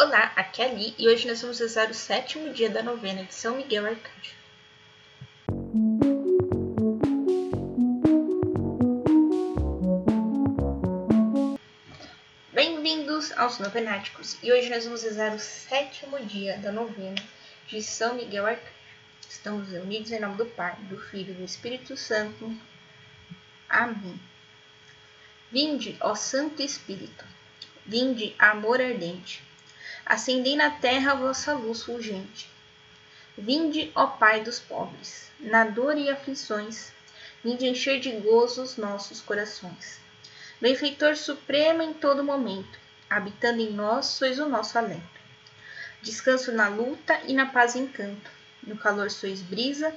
Olá, aqui é a Li e hoje nós vamos rezar o sétimo dia da novena de São Miguel Arcanjo. Bem-vindos aos Novenáticos e hoje nós vamos rezar o sétimo dia da novena de São Miguel Arcanjo. Estamos reunidos em nome do Pai, do Filho e do Espírito Santo. Amém. Vinde, ó Santo Espírito, vinde, amor ardente, acendei na terra a vossa luz fulgente. Vinde, ó Pai dos pobres, na dor e aflições, vinde encher de gozo os nossos corações. Benfeitor supremo em todo momento, habitando em nós sois o nosso alento. Descanso na luta e na paz encanto, no calor sois brisa,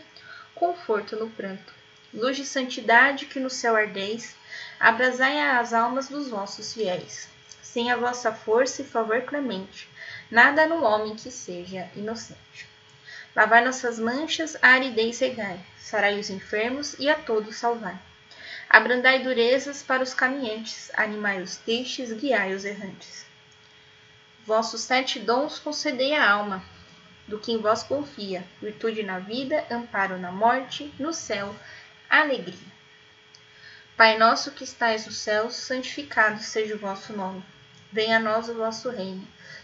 conforto no pranto. Luz de santidade que no céu ardeis, abrasai as almas dos vossos fiéis. Sem a vossa força e favor clemente, nada no homem que seja inocente. Lavai nossas manchas, a aridez regai, sarai os enfermos e a todos salvai. Abrandai durezas para os caminhantes, animai os tristes, guiai os errantes. Vossos sete dons concedei à alma, do que em vós confia, virtude na vida, amparo na morte, no céu, alegria. Pai nosso que estais no céu, santificado seja o vosso nome. Venha a nós o vosso reino.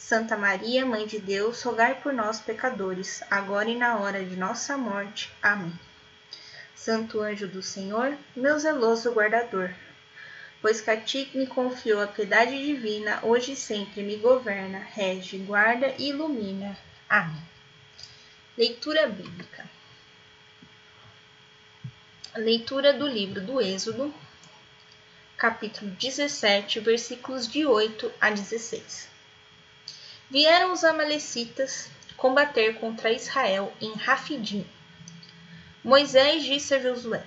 Santa Maria, Mãe de Deus, rogai por nós, pecadores, agora e na hora de nossa morte. Amém. Santo anjo do Senhor, meu zeloso guardador, pois que a ti me confiou a piedade divina, hoje e sempre me governa, rege, guarda e ilumina. Amém. Leitura bíblica. Leitura do livro do Êxodo, capítulo 17, versículos de 8 a 16. Vieram os amalecitas combater contra Israel em Rafidim. Moisés disse a Josué: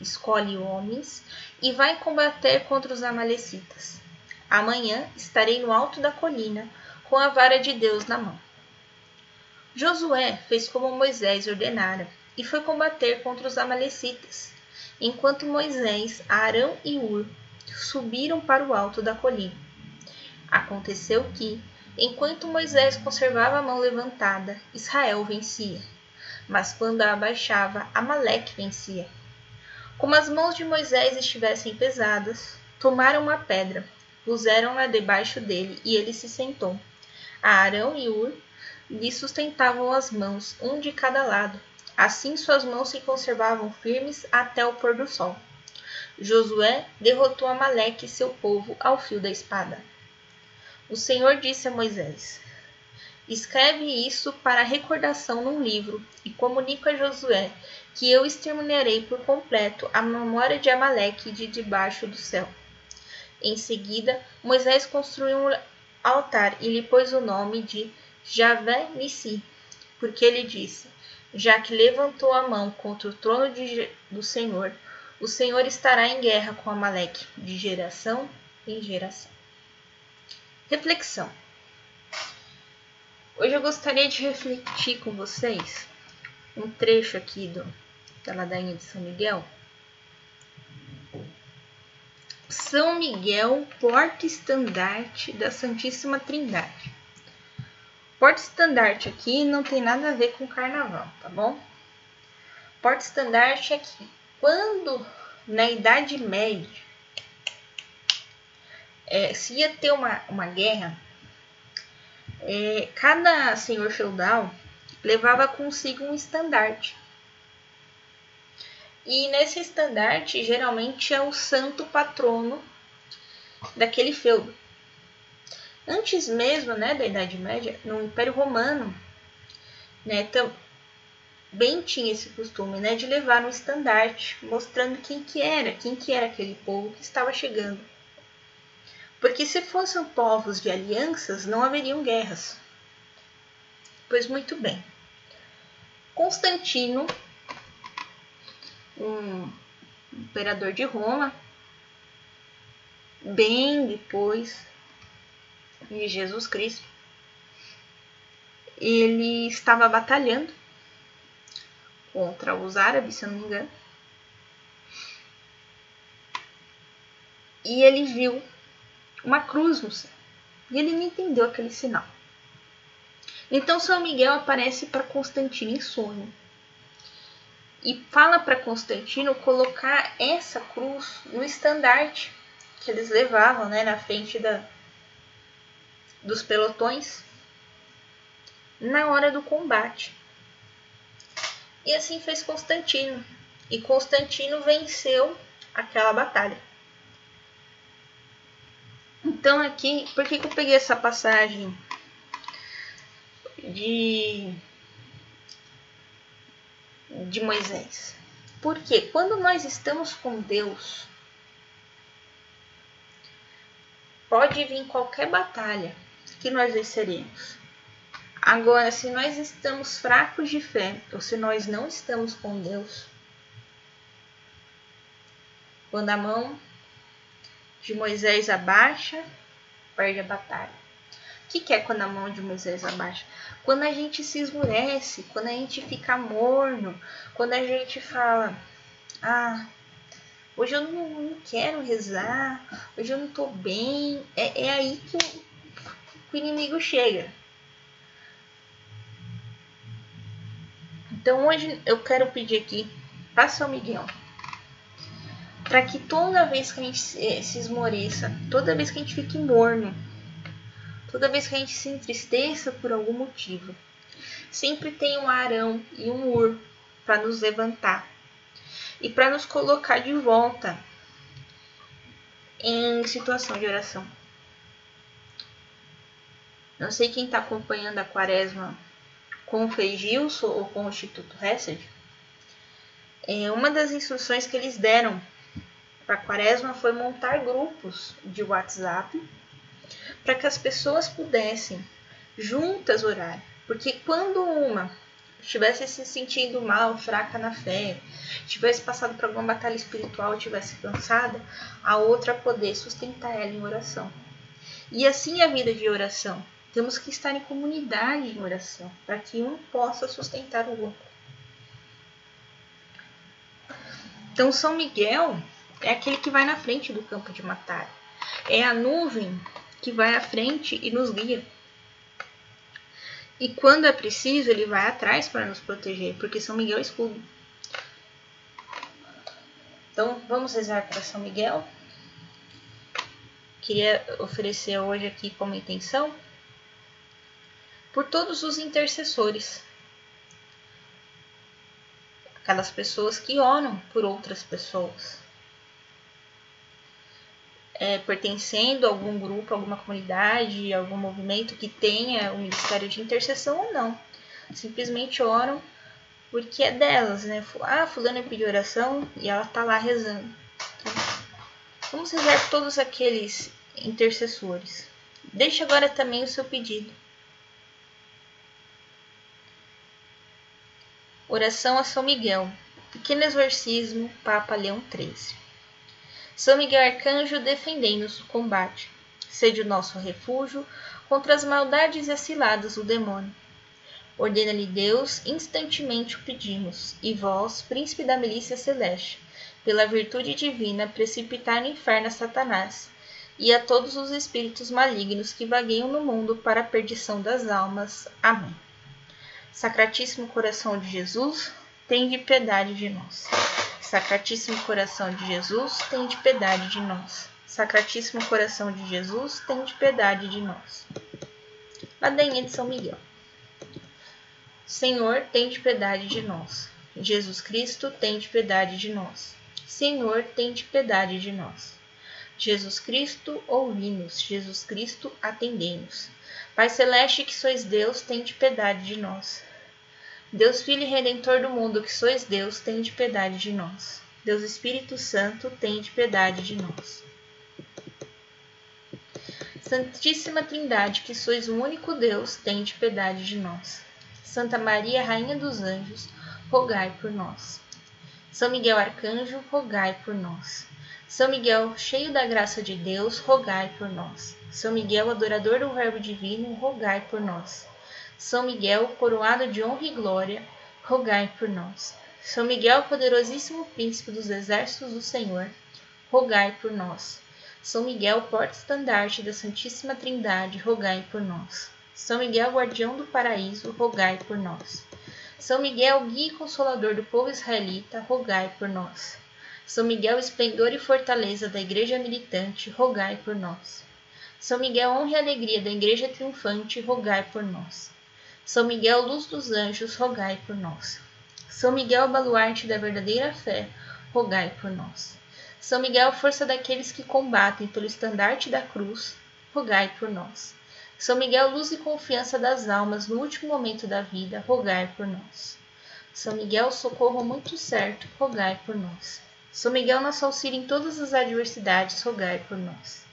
Escolhe homens e vai combater contra os amalecitas. Amanhã estarei no alto da colina com a vara de Deus na mão. Josué fez como Moisés ordenara e foi combater contra os amalecitas enquanto Moisés, Arão e Ur subiram para o alto da colina. Aconteceu que, enquanto Moisés conservava a mão levantada, Israel vencia, mas quando a abaixava, Amaleque vencia. Como as mãos de Moisés estivessem pesadas, tomaram uma pedra, puseram-na debaixo dele e ele se sentou. A Arão e Ur lhe sustentavam as mãos, um de cada lado, Assim suas mãos se conservavam firmes até o pôr do sol. Josué derrotou Amaleque e seu povo ao fio da espada. O Senhor disse a Moisés: Escreve isso para recordação num livro e comunica a Josué que eu exterminarei por completo a memória de Amaleque de debaixo do céu. Em seguida, Moisés construiu um altar e lhe pôs o nome de Javé Nissi, porque ele disse: já que levantou a mão contra o trono de, do Senhor, o Senhor estará em guerra com Amaleque, de geração em geração. Reflexão. Hoje eu gostaria de refletir com vocês um trecho aqui do, da ladainha de São Miguel. São Miguel, porta-estandarte da Santíssima Trindade. Porta-estandarte aqui não tem nada a ver com carnaval, tá bom? Porta-estandarte aqui. Quando na Idade Média é, se ia ter uma, uma guerra, é, cada senhor feudal levava consigo um estandarte. E nesse estandarte, geralmente é o santo patrono daquele feudo. Antes mesmo né, da Idade Média, no Império Romano, né, também tinha esse costume né, de levar um estandarte mostrando quem que era, quem que era aquele povo que estava chegando. Porque se fossem povos de alianças, não haveriam guerras. Pois muito bem. Constantino um imperador de Roma, bem depois de Jesus Cristo. Ele estava batalhando contra os árabes, se eu não me engano. E ele viu uma cruz no céu. E ele não entendeu aquele sinal. Então São Miguel aparece para Constantino em sonho e fala para Constantino colocar essa cruz no estandarte que eles levavam né, na frente da, dos pelotões na hora do combate. E assim fez Constantino. E Constantino venceu aquela batalha. Então aqui, por que, que eu peguei essa passagem de de Moisés? Porque quando nós estamos com Deus, pode vir qualquer batalha que nós venceremos. Agora, se nós estamos fracos de fé, ou se nós não estamos com Deus, quando a mão de Moisés abaixa, perde a batalha. O que, que é quando a mão de Moisés abaixa? Quando a gente se esmurece, quando a gente fica morno, quando a gente fala, ah, hoje eu não, não quero rezar, hoje eu não tô bem, é, é aí que o, que o inimigo chega. Então hoje eu quero pedir aqui para São Miguel para que toda vez que a gente se esmoreça, toda vez que a gente fique morno, toda vez que a gente se entristeça por algum motivo, sempre tem um Arão e um Ur para nos levantar e para nos colocar de volta em situação de oração. Não sei quem está acompanhando a quaresma com o Feijilson ou com o Instituto Hesed. É, uma das instruções que eles deram para a quaresma foi montar grupos de WhatsApp para que as pessoas pudessem juntas orar. Porque quando uma estivesse se sentindo mal, fraca na fé, tivesse passado por alguma batalha espiritual, tivesse cansada, a outra poder sustentar ela em oração. E assim é a vida de oração. Temos que estar em comunidade em oração, para que um possa sustentar o outro. Então, São Miguel é aquele que vai na frente do campo de batalha. É a nuvem que vai à frente e nos guia. E quando é preciso, ele vai atrás para nos proteger, porque São Miguel é escudo. Então, vamos rezar para São Miguel. Queria oferecer hoje aqui como intenção por todos os intercessores, aquelas pessoas que oram por outras pessoas é, pertencendo a algum grupo, alguma comunidade, algum movimento que tenha o ministério de intercessão ou não. Simplesmente oram porque é delas, né? Ah, fulano pediu oração e ela tá lá rezando. Então, vamos rezar por todos aqueles intercessores. Deixe agora também o seu pedido. Oração a São Miguel. Pequeno exorcismo, Papa Leão XIII. São Miguel Arcanjo, defendei-nos do combate. Sede o nosso refúgio contra as maldades e as ciladas do demônio. Ordena-lhe Deus, instantemente o pedimos, e vós, príncipe da milícia celeste, pela virtude divina, precipitar no inferno a Satanás e a todos os espíritos malignos que vagueiam no mundo para a perdição das almas. Amém. Sacratíssimo coração de Jesus, de piedade de nós. Sacratíssimo coração de Jesus, tem de piedade de nós. Sacratíssimo coração de Jesus, tem de piedade de nós. Ladainha de São Miguel. Senhor, tem de piedade de nós. Jesus Cristo, tem de piedade de nós. Senhor, tem de piedade de nós. Jesus Cristo, ouvi-nos. Jesus Cristo, atendei-nos. Pai Celeste, que sois Deus, tem de piedade de nós. Deus Filho e Redentor do mundo, que sois Deus, de piedade de nós. Deus Espírito Santo, de piedade de nós. Santíssima Trindade, que sois o único Deus, de piedade de nós. Santa Maria, Rainha dos Anjos, rogai por nós. São Miguel Arcanjo, rogai por nós. São Miguel, cheio da graça de Deus, rogai por nós. São Miguel, adorador do Verbo Divino, rogai por nós. São Miguel, coroado de honra e glória, rogai por nós. São Miguel, poderosíssimo príncipe dos exércitos do Senhor, rogai por nós. São Miguel, porta-estandarte da Santíssima Trindade, rogai por nós. São Miguel, guardião do paraíso, rogai por nós. São Miguel, guia e consolador do povo israelita, rogai por nós. São Miguel, esplendor e fortaleza da igreja militante, rogai por nós. São Miguel, honra e alegria da igreja triunfante, rogai por nós. São Miguel, luz dos anjos, rogai por nós. São Miguel, baluarte da verdadeira fé, rogai por nós. São Miguel, força daqueles que combatem pelo estandarte da cruz, rogai por nós. São Miguel, luz e confiança das almas no último momento da vida, rogai por nós. São Miguel, socorro muito certo, rogai por nós. São Miguel, nosso auxílio em todas as adversidades, rogai por nós.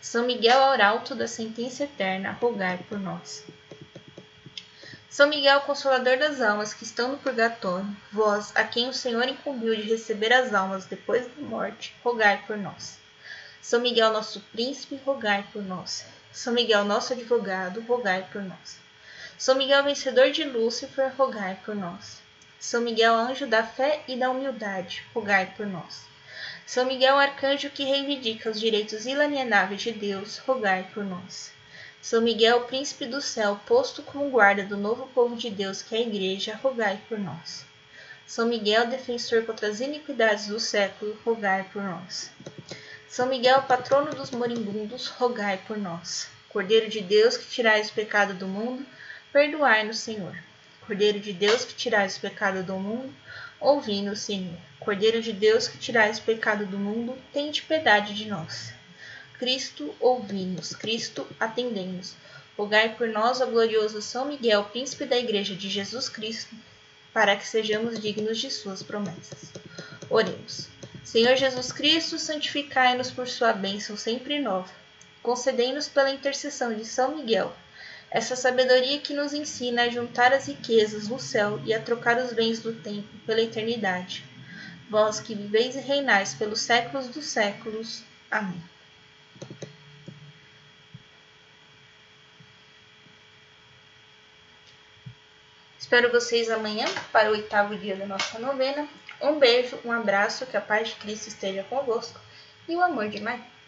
São Miguel, arauto da sentença eterna, rogai por nós. São Miguel, consolador das almas que estão no purgatório, vós, a quem o Senhor incumbiu de receber as almas depois da morte, rogai por nós. São Miguel, nosso príncipe, rogai por nós. São Miguel, nosso advogado, rogai por nós. São Miguel, vencedor de Lúcifer, rogai por nós. São Miguel, anjo da fé e da humildade, rogai por nós. São Miguel, arcanjo que reivindica os direitos inalienáveis de Deus, rogai por nós. São Miguel, príncipe do céu, posto como guarda do novo povo de Deus que é a Igreja, rogai por nós. São Miguel, defensor contra as iniquidades do século, rogai por nós. São Miguel, patrono dos moribundos, rogai por nós. Cordeiro de Deus, que tirais o pecado do mundo, perdoai-nos, Senhor. Cordeiro de Deus, que tirais o pecado do mundo, ouvi-nos, Senhor. Cordeiro de Deus, que tirais o pecado do mundo, tende piedade de nós. Cristo, ouvi-nos. Cristo, atendemos. Rogai por nós, ó glorioso São Miguel, príncipe da Igreja de Jesus Cristo, para que sejamos dignos de suas promessas. Oremos. Senhor Jesus Cristo, santificai-nos por sua bênção sempre nova. Concedei-nos pela intercessão de São Miguel essa sabedoria que nos ensina a juntar as riquezas no céu e a trocar os bens do tempo pela eternidade. Vós que viveis e reinais pelos séculos dos séculos. Amém. Espero vocês amanhã para o oitavo dia da nossa novena. Um beijo, um abraço, que a paz de Cristo esteja convosco e o amor de Maria.